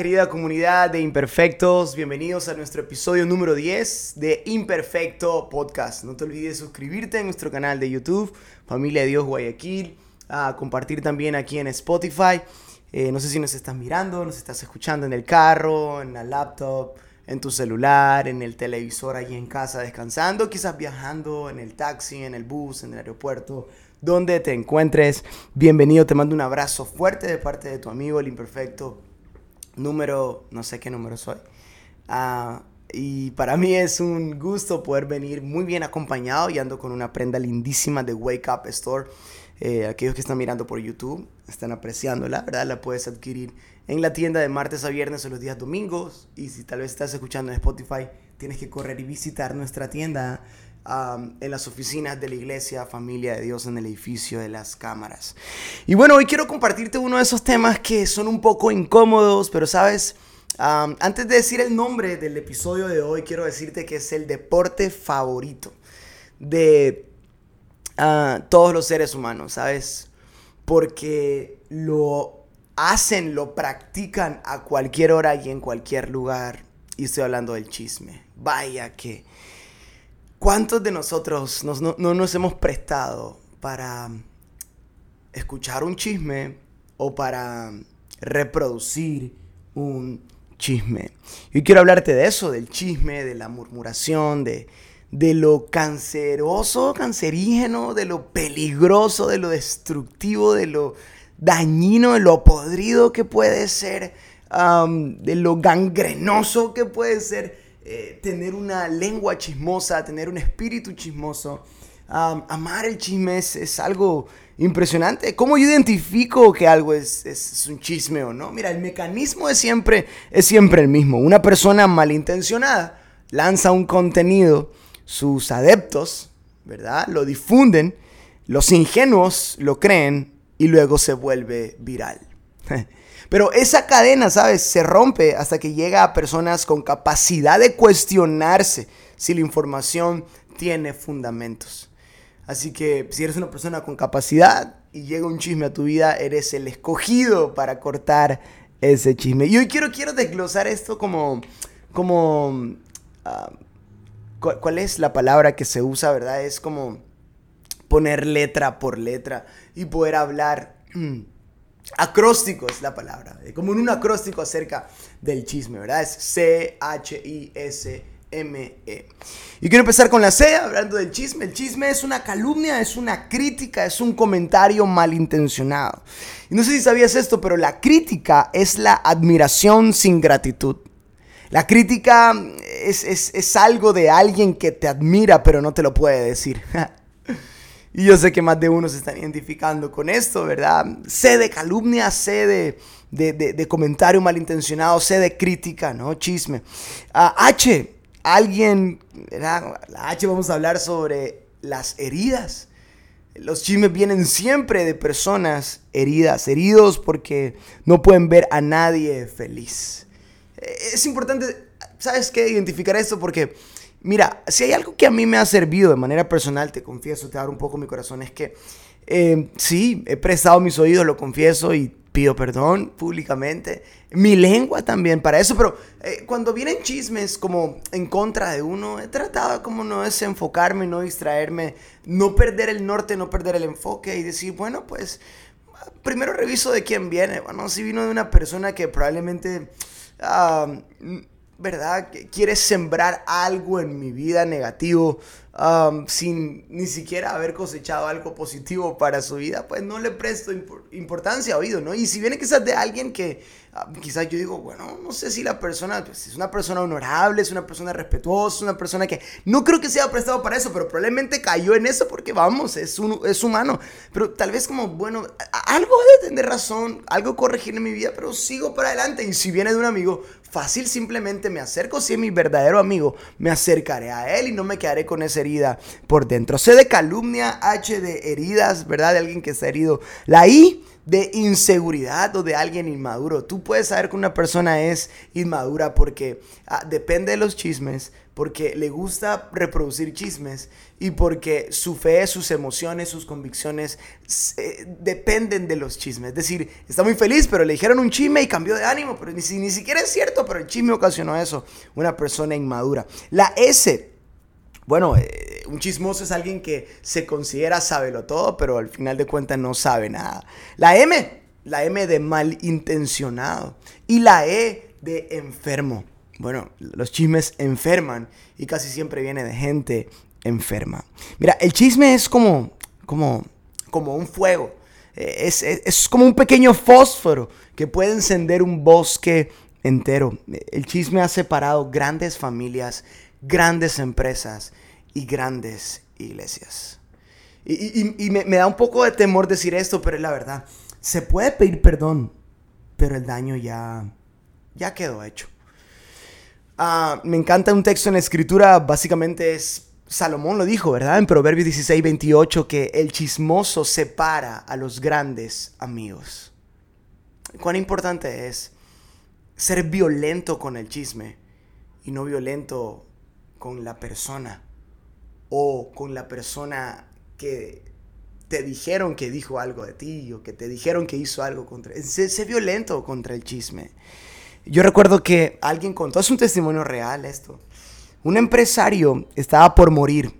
Querida comunidad de Imperfectos, bienvenidos a nuestro episodio número 10 de Imperfecto Podcast. No te olvides suscribirte a nuestro canal de YouTube, Familia de Dios Guayaquil, a compartir también aquí en Spotify. Eh, no sé si nos estás mirando, nos estás escuchando en el carro, en la laptop, en tu celular, en el televisor ahí en casa descansando, quizás viajando en el taxi, en el bus, en el aeropuerto, donde te encuentres. Bienvenido, te mando un abrazo fuerte de parte de tu amigo el Imperfecto número, no sé qué número soy. Ah, y para mí es un gusto poder venir muy bien acompañado y ando con una prenda lindísima de Wake Up Store. Eh, aquellos que están mirando por YouTube están apreciándola, ¿verdad? La puedes adquirir en la tienda de martes a viernes o los días domingos. Y si tal vez estás escuchando en Spotify, tienes que correr y visitar nuestra tienda en las oficinas de la iglesia Familia de Dios en el edificio de las cámaras. Y bueno, hoy quiero compartirte uno de esos temas que son un poco incómodos, pero sabes, antes de decir el nombre del episodio de hoy, quiero decirte que es el deporte favorito de ah, todos los seres humanos, ¿sabes? Porque lo hacen, lo practican a cualquier hora y en cualquier lugar. Y estoy hablando del chisme. Vaya que ¿Cuántos de nosotros no, nos hemos prestado para escuchar un chisme o para reproducir un chisme? Yo quiero hablarte de eso, del chisme, de la murmuración, de, de lo canceroso, cancerígeno, de lo peligroso, de lo destructivo, de lo dañino, de lo podrido que puede ser, de lo gangrenoso que puede ser eh, tener una lengua chismosa, tener un espíritu chismoso. amar el chisme es, algo impresionante. ¿Cómo yo identifico que algo es, es, un chisme o no? Mira, el mecanismo es siempre, es siempre el mismo. Una persona malintencionada lanza un contenido, sus adeptos, ¿verdad? Lo difunden, los ingenuos lo creen y luego se vuelve viral. Pero esa cadena, ¿sabes? Se rompe hasta que llega a personas con capacidad de cuestionarse si la información tiene fundamentos. Así que si eres una persona con capacidad y llega un chisme a tu vida, eres el escogido para cortar ese chisme. Y hoy quiero, quiero desglosar esto como, como, ah, ¿cuál es la palabra que se usa, verdad? Es como poner letra por letra y poder hablar Acróstico es la palabra, eh, como en un acróstico acerca del chisme, ¿verdad? Es C-H-I-S-M-E. Y quiero empezar con la C, hablando del chisme. El chisme es una calumnia, es una crítica, es un comentario malintencionado. Y no sé si sabías esto, pero la crítica es la admiración sin gratitud. La crítica es, es algo de alguien que te admira, pero no te lo puede decir. Y yo sé que más de uno se están identificando con esto, ¿verdad? Sé de calumnia, sé de, de, comentario malintencionado, sé de crítica, ¿no? Chisme. Ah, H, alguien. La H vamos a hablar sobre las heridas. Los chismes vienen siempre de personas heridas, heridos porque no pueden ver a nadie feliz. Es importante, ¿sabes qué? Identificar esto porque Mira, si hay algo que a mí me ha servido de manera personal, te confieso, te abro un poco mi corazón, es que eh, sí, he prestado mis oídos, lo confieso y pido perdón públicamente. Mi lengua también para eso, pero eh, cuando vienen chismes como en contra de uno, he tratado como no desenfocarme, no distraerme, no perder el norte, no perder el enfoque y decir, bueno, pues primero reviso de quién viene. Bueno, si vino de una persona que probablemente... Ah, ¿verdad? Quieres sembrar algo en mi vida negativo um, sin ni siquiera haber cosechado algo positivo para su vida, pues no le presto importancia, oído, ¿no? Y si viene quizás de alguien que uh, quizás yo digo, bueno, no sé si la persona pues, es una persona honorable, es una persona respetuosa, es una persona que no creo que sea prestado para eso, pero probablemente cayó en eso porque vamos, es, un, es humano. Pero tal vez como, bueno, algo de tener razón, algo corregir en mi vida, pero sigo para adelante. Y si viene de un amigo, fácil simplemente me acerco, si es mi verdadero amigo, me acercaré a él y no me quedaré con esa herida por dentro. C de calumnia, H de heridas, ¿verdad? De alguien que está herido. La I de inseguridad o de alguien inmaduro. Tú puedes saber que una persona es inmadura porque ah, depende de los chismes, porque le gusta reproducir chismes y porque su fe, sus emociones, sus convicciones eh, dependen de los chismes. Es decir, está muy feliz, pero le dijeron un chisme y cambió de ánimo, pero ni, ni siquiera es cierto, pero el chisme ocasionó eso. Una persona inmadura. La S, bueno, eh, un chismoso es alguien que se considera sábelo todo, pero al final de cuentas no sabe nada. La M, la M de malintencionado. Y la E de enfermo. Bueno, los chismes enferman y casi siempre viene de gente enferma. Mira, el chisme es como, como, como un fuego. Eh, es, es, como un pequeño fósforo que puede encender un bosque entero. El chisme ha separado grandes familias, grandes empresas y grandes iglesias. Y, me, da un poco de temor decir esto, pero es la verdad. Se puede pedir perdón, pero el daño ya, ya quedó hecho. Ah, me encanta un texto en la escritura, básicamente es, Salomón lo dijo, ¿verdad? En Proverbios 16, 28, que el chismoso separa a los grandes amigos. Cuán importante es ser violento con el chisme y no violento con la persona o con la persona que te dijeron que dijo algo de ti o que te dijeron que hizo algo contra... Sé, violento contra el chisme. Yo recuerdo que alguien contó, es un testimonio real esto. Un empresario estaba por morir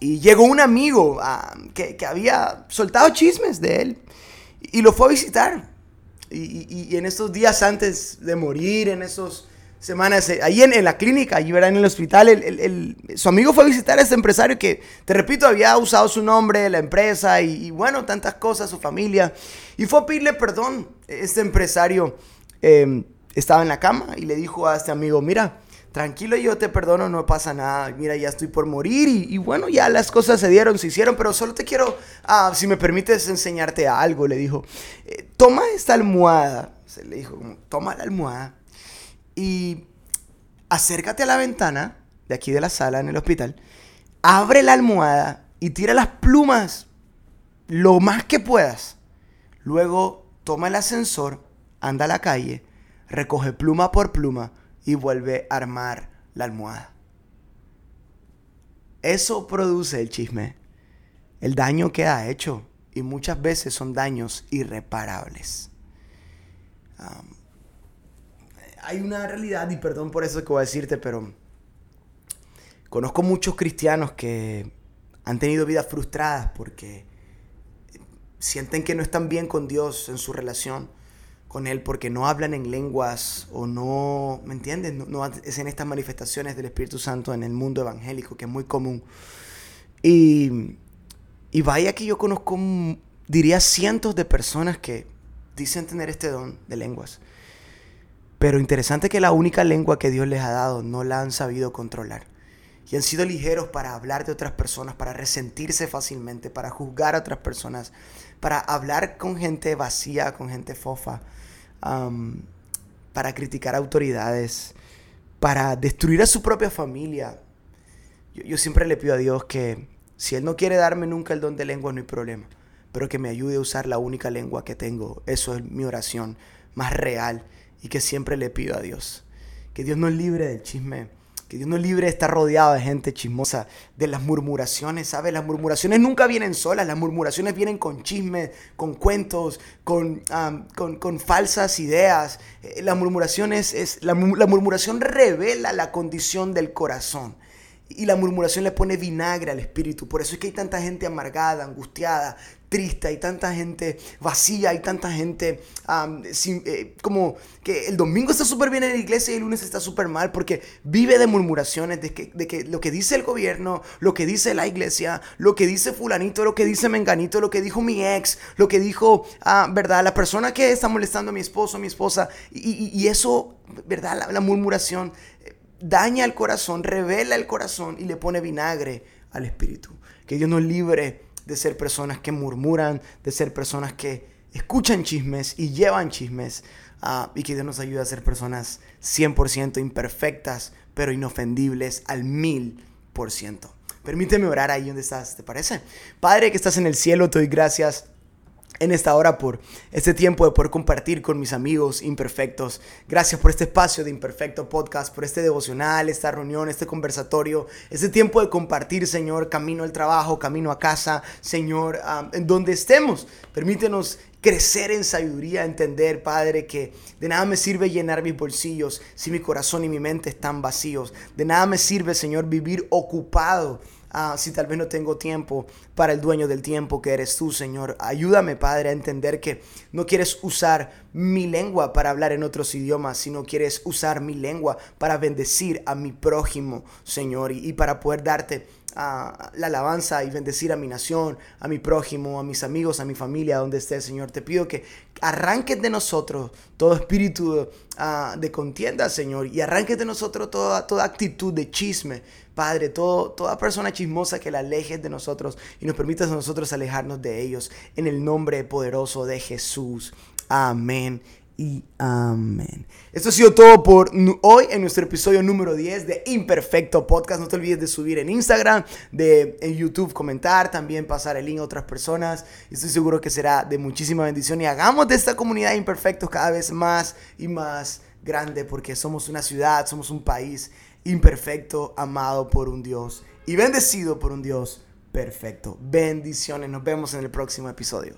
y llegó un amigo ah, que, había soltado chismes de él y lo fue a visitar. Y, en estos días antes de morir, en esos semanas, eh, ahí en, la clínica, allí verán en el hospital, el, su amigo fue a visitar a este empresario que, te repito, había usado su nombre, la empresa y, bueno, tantas cosas, su familia. Y fue a pedirle perdón. Este empresario em, estaba en la cama y le dijo a este amigo, mira, tranquilo, yo te perdono, no pasa nada, mira, ya estoy por morir y, bueno, ya las cosas se dieron, se hicieron, pero solo te quiero, ah, si me permites enseñarte algo, le dijo, eh, toma esta almohada, se le dijo, toma la almohada y acércate a la ventana de aquí de la sala en el hospital, abre la almohada y tira las plumas lo más que puedas. Luego toma el ascensor, anda a la calle, recoge pluma por pluma y vuelve a armar la almohada. Eso produce el chisme. El daño queda hecho y muchas veces son daños irreparables. Hay una realidad, y perdón por eso que voy a decirte, pero conozco muchos cristianos que han tenido vidas frustradas porque sienten que no están bien con Dios en su relación con Él porque no hablan en lenguas o no, ¿me entiendes? No, no estas manifestaciones del Espíritu Santo en el mundo evangélico, que es muy común. Y, y vaya que yo conozco, diría, cientos de personas que dicen tener este don de lenguas. Pero interesante que la única lengua que Dios les ha dado no la han sabido controlar. Y han sido ligeros para hablar de otras personas, para resentirse fácilmente, para juzgar a otras personas, para hablar con gente vacía, con gente fofa para criticar autoridades, para destruir a su propia familia. Yo, siempre le pido a Dios que si Él no quiere darme nunca el don de lengua, no hay problema, pero que me ayude a usar la única lengua que tengo. Eso es mi oración más real y que siempre le pido a Dios. Que Dios nos libre del chisme que Dios nos libre de estar rodeado de gente chismosa, de las murmuraciones, ¿sabes? Las murmuraciones nunca vienen solas, las murmuraciones vienen con chismes, con cuentos, con, con, falsas ideas. Eh, la murmuración, es, la murmuración revela la condición del corazón. Y la murmuración le pone vinagre al espíritu. Por eso es que hay tanta gente amargada, angustiada, triste, hay tanta gente vacía, hay tanta gente eh, como que el domingo está súper bien en la iglesia y el lunes está súper mal porque vive de murmuraciones, de que, de que lo que dice el gobierno, lo que dice la iglesia, lo que dice fulanito, lo que dice menganito, lo que dijo mi ex, lo que dijo, ah, ¿verdad? La persona que está molestando a mi esposo, a mi esposa, y, eso, ¿verdad? la murmuración eh, daña el corazón, revela el corazón y le pone vinagre al espíritu. Que Dios nos libre de ser personas que murmuran, de ser personas que escuchan chismes y llevan chismes. Ah, y que Dios nos ayude a ser personas 100% imperfectas, pero inofendibles al mil por ciento. Permíteme orar ahí donde estás, ¿te parece? Padre que estás en el cielo, te doy gracias en esta hora por este tiempo de poder compartir con mis amigos imperfectos. Gracias por este espacio de Imperfecto Podcast, por este devocional, esta reunión, este conversatorio, este tiempo de compartir, Señor, camino al trabajo, camino a casa, Señor, en donde estemos. Permítenos crecer en sabiduría, entender, Padre, que de nada me sirve llenar mis bolsillos si mi corazón y mi mente están vacíos. De nada me sirve, Señor, vivir ocupado Ah, si tal vez no tengo tiempo para el dueño del tiempo que eres tú, Señor. Ayúdame, Padre, a entender que no quieres usar mi lengua para hablar en otros idiomas, sino quieres usar mi lengua para bendecir a mi prójimo, Señor, y, para poder darte ah, la alabanza y bendecir a mi nación, a mi prójimo, a mis amigos, a mi familia, donde esté, Señor. Te pido que arranques de nosotros todo espíritu ah, de contienda, Señor, y arranques de nosotros toda, toda actitud de chisme, Padre, toda persona chismosa que la alejes de nosotros y nos permitas a nosotros alejarnos de ellos. En el nombre poderoso de Jesús. Amén y amén. Esto ha sido todo por hoy en nuestro episodio número 10 de Imperfecto Podcast. No te olvides de subir en Instagram, de en YouTube comentar, también pasar el link a otras personas. Estoy seguro que será de muchísima bendición y hagamos de esta comunidad de imperfectos cada vez más y más grande porque somos una ciudad, somos un país imperfecto, amado por un Dios y bendecido por un Dios perfecto. Bendiciones, nos vemos en el próximo episodio.